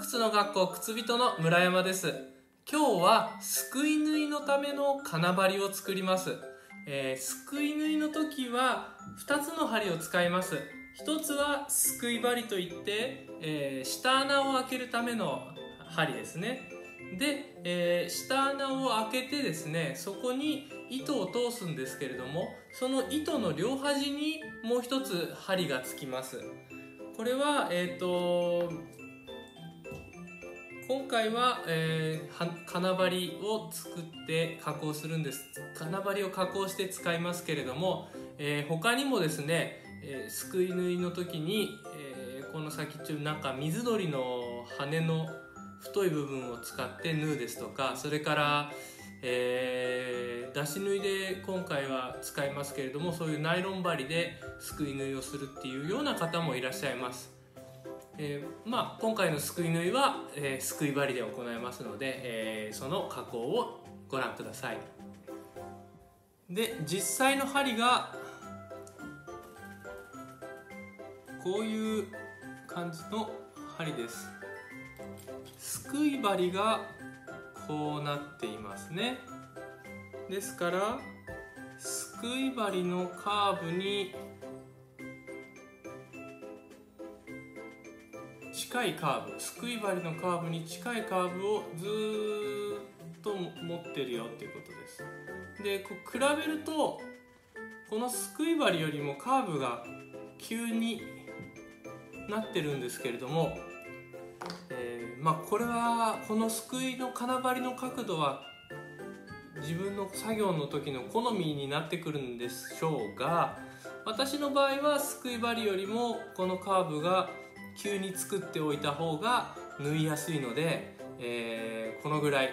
靴の学校靴人の村山です。今日はすくい縫いのための金針を作ります、えー、すくい縫いの時は2つの針を使います。1つはすくい針といって、えー、下穴を開けるための針ですね。で、えー、下穴を開けてですねそこに糸を通すんですけれどもその糸の両端にもう一つ針がつきます。これはえっ、ー、と今回は、えー、金針を作って加工するんです。金針を加工して使いますけれども、えー、他にもですね、えー、すくい縫いの時に、えー、この先っちょなんか水鳥の羽の太い部分を使って縫うですとかそれから、えー、出し縫いで今回は使いますけれどもそういうナイロン針ですくい縫いをするっていうような方もいらっしゃいます。えー、まあ、今回のすくい縫いは、えー、すくい針で行いますので、えー、その加工をご覧ください。で実際の針がこういう感じの針です。すくい針がこうなっていますね。ですからすくい針のカーブに近いカーブすくい針のカーブに近いカーブをずっと持ってるよっていうことです。でこう比べるとこのすくい針よりもカーブが急になってるんですけれども、えー、まあこれはこのすくいの金針の角度は自分の作業の時の好みになってくるんでしょうが私の場合はすくい針よりもこのカーブが急に作っておいた方が縫いやすいので、えー、このぐらい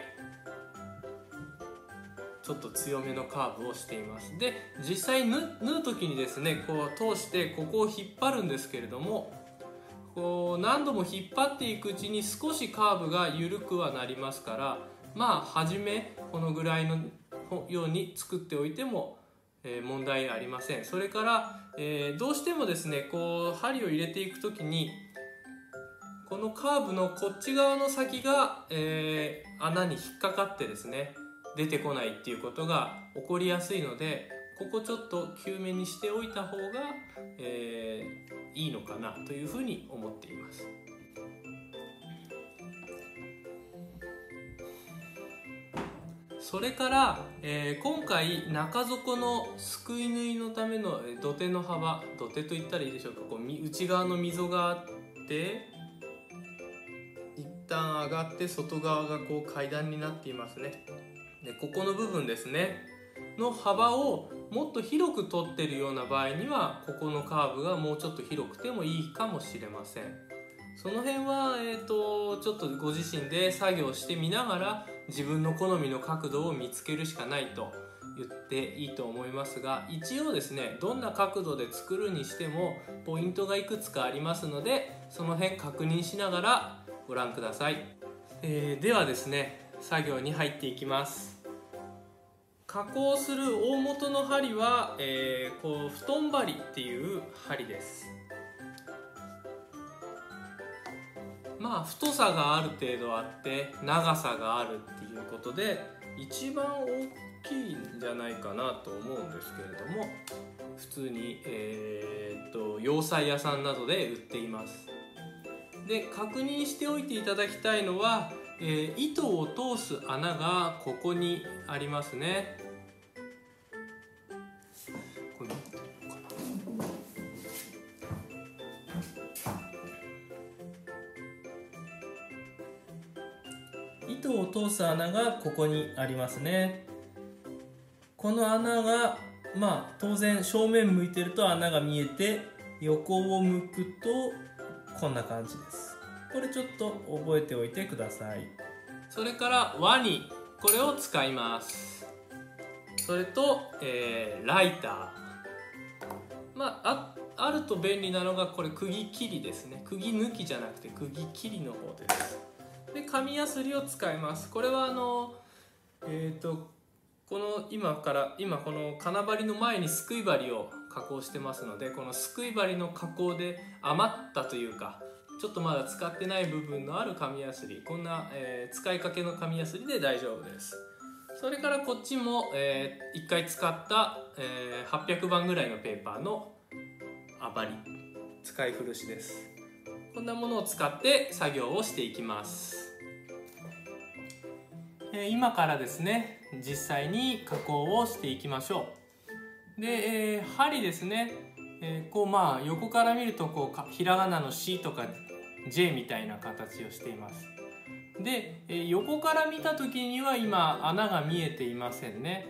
ちょっと強めのカーブをしています。で実際縫う時にですねこう通してここを引っ張るんですけれどもこう何度も引っ張っていくうちに少しカーブが緩くはなりますからまあ初めこのぐらいのように作っておいてもえ問題ありません。それから、えー、どうしてもですねこう針を入れていく時にこのカーブのこっち側の先が、えー、穴に引っかかってですね出てこないっていうことが起こりやすいのでここちょっと急めにしておいた方が、えー、いいのかなというふうに思っています。それから、えー、今回中底のすくい縫いのための土手の幅土手と言ったらいいでしょうかこう内側の溝があって旦上がって外側がこう階段になっていますね。でここの部分ですね。の幅をもっと広く取ってるような場合にはここのカーブがもうちょっと広くてもいいかもしれません。その辺は、えーと、ちょっとご自身で作業してみながら自分の好みの角度を見つけるしかないと言っていいと思いますが一応ですねどんな角度で作るにしてもポイントがいくつかありますのでその辺確認しながらご覧ください、えー、ではですね作業に入っていきます。加工する大元の針は、えー、こう布団針っていう針です。まあ太さがある程度あって長さがあるっていうことで一番大きいんじゃないかなと思うんですけれども普通に、えー、っと洋裁屋さんなどで売っています。で確認しておいていただきたいのは、えー、糸を通す穴がここにありますね。糸を通す穴がここにありますね。この穴がまあ当然正面向いてると穴が見えて横を向くとこんな感じです。これちょっと覚えておいてください。それからワニ。これを使います。それと、えー、ライター。まああると便利なのがこれ釘切りですね。釘抜きじゃなくて釘切りの方です。で紙やすりを使います。これはあのえっ、ー、とこの今から今この金針の前にすくい針を加工してますのでこのすくい針の加工で余ったというかちょっとまだ使ってない部分のある紙やすりこんな、えー、使いかけの紙やすりで大丈夫です。それからこっちも、えー、1回使った、えー、800番ぐらいのペーパーのあばり使い古しです。こんなものを使って作業をしていきます、えー、今からですね実際に加工をしていきましょう。で、えー、針ですね、えー、こうまあ横から見るとこうひらがなの「し」とか J みたいな形をしています。でえ横から見た時には今穴が見えていませんね。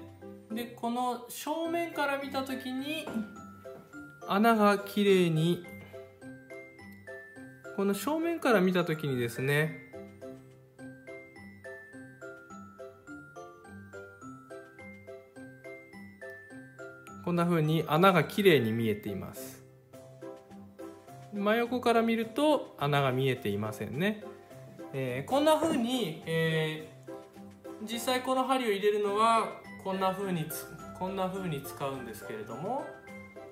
でこの正面から見た時に穴がきれいにこの正面から見た時にですねこんな風に穴がきれいに見えています。真横から見ると穴が見えていませんね、えー、こんな風に、えー、実際この針を入れるのはこんな風にこんな風に使うんですけれども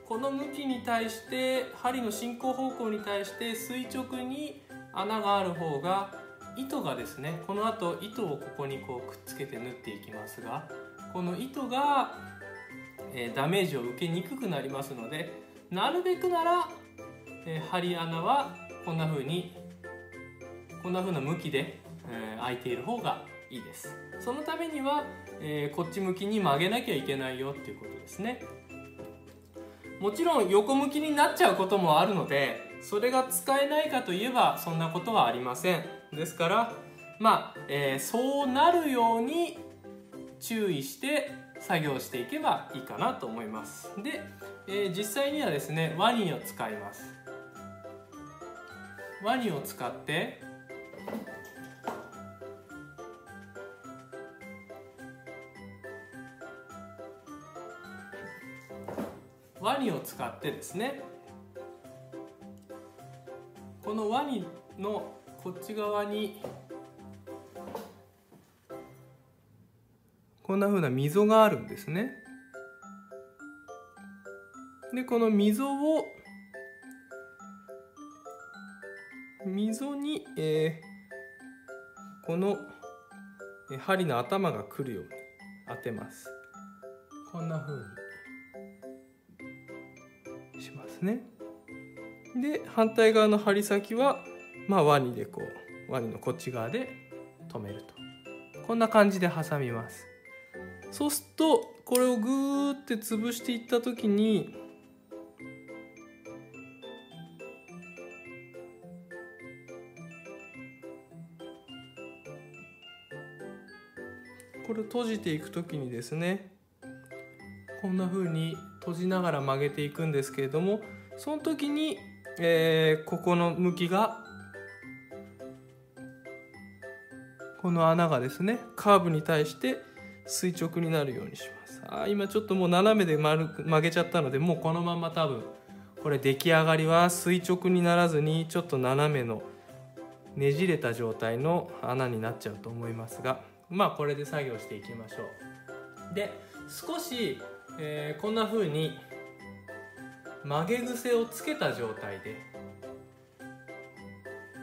この向きに対して針の進行方向に対して垂直に穴がある方が糸がですねこの後糸をここにこうくっつけて縫っていきますがこの糸が、えー、ダメージを受けにくくなりますのでなるべくならえー、針穴はこんな風にこんな風な向きで、えー、開いている方がいいです。そのためには、えー、こっち向きに曲げなきゃいけないよっていうことですね。もちろん横向きになっちゃうこともあるのでそれが使えないかといえばそんなことはありません。ですからまあ、えー、そうなるように注意して作業していけばいいかなと思います。で、えー、実際にはですねワニを使います。ワニを使ってワニを使ってですねこのワニのこっち側にこんなふうな溝があるんですね。でこの溝を溝に、えー、この針の頭が来るように当てます。こんな風にしますね。で反対側の針先はまあワニでこうワニのこっち側で止めると。こんな感じで挟みます。そうするとこれをグーって潰していった時にこれを閉じていく時にですねこんな風に閉じながら曲げていくんですけれどもその時に、えー、ここの向きがこの穴がですねカーブに対して垂直になるようにします。あ今ちょっともう斜めで丸く曲げちゃったのでもうこのまま多分これ出来上がりは垂直にならずにちょっと斜めのねじれた状態の穴になっちゃうと思いますがまあこれで作業していきましょう。で少し、えー、こんな風に曲げ癖をつけた状態で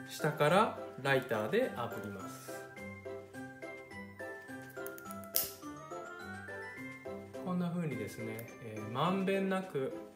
下からライターで炙ります。ですね、えー、まんべんなく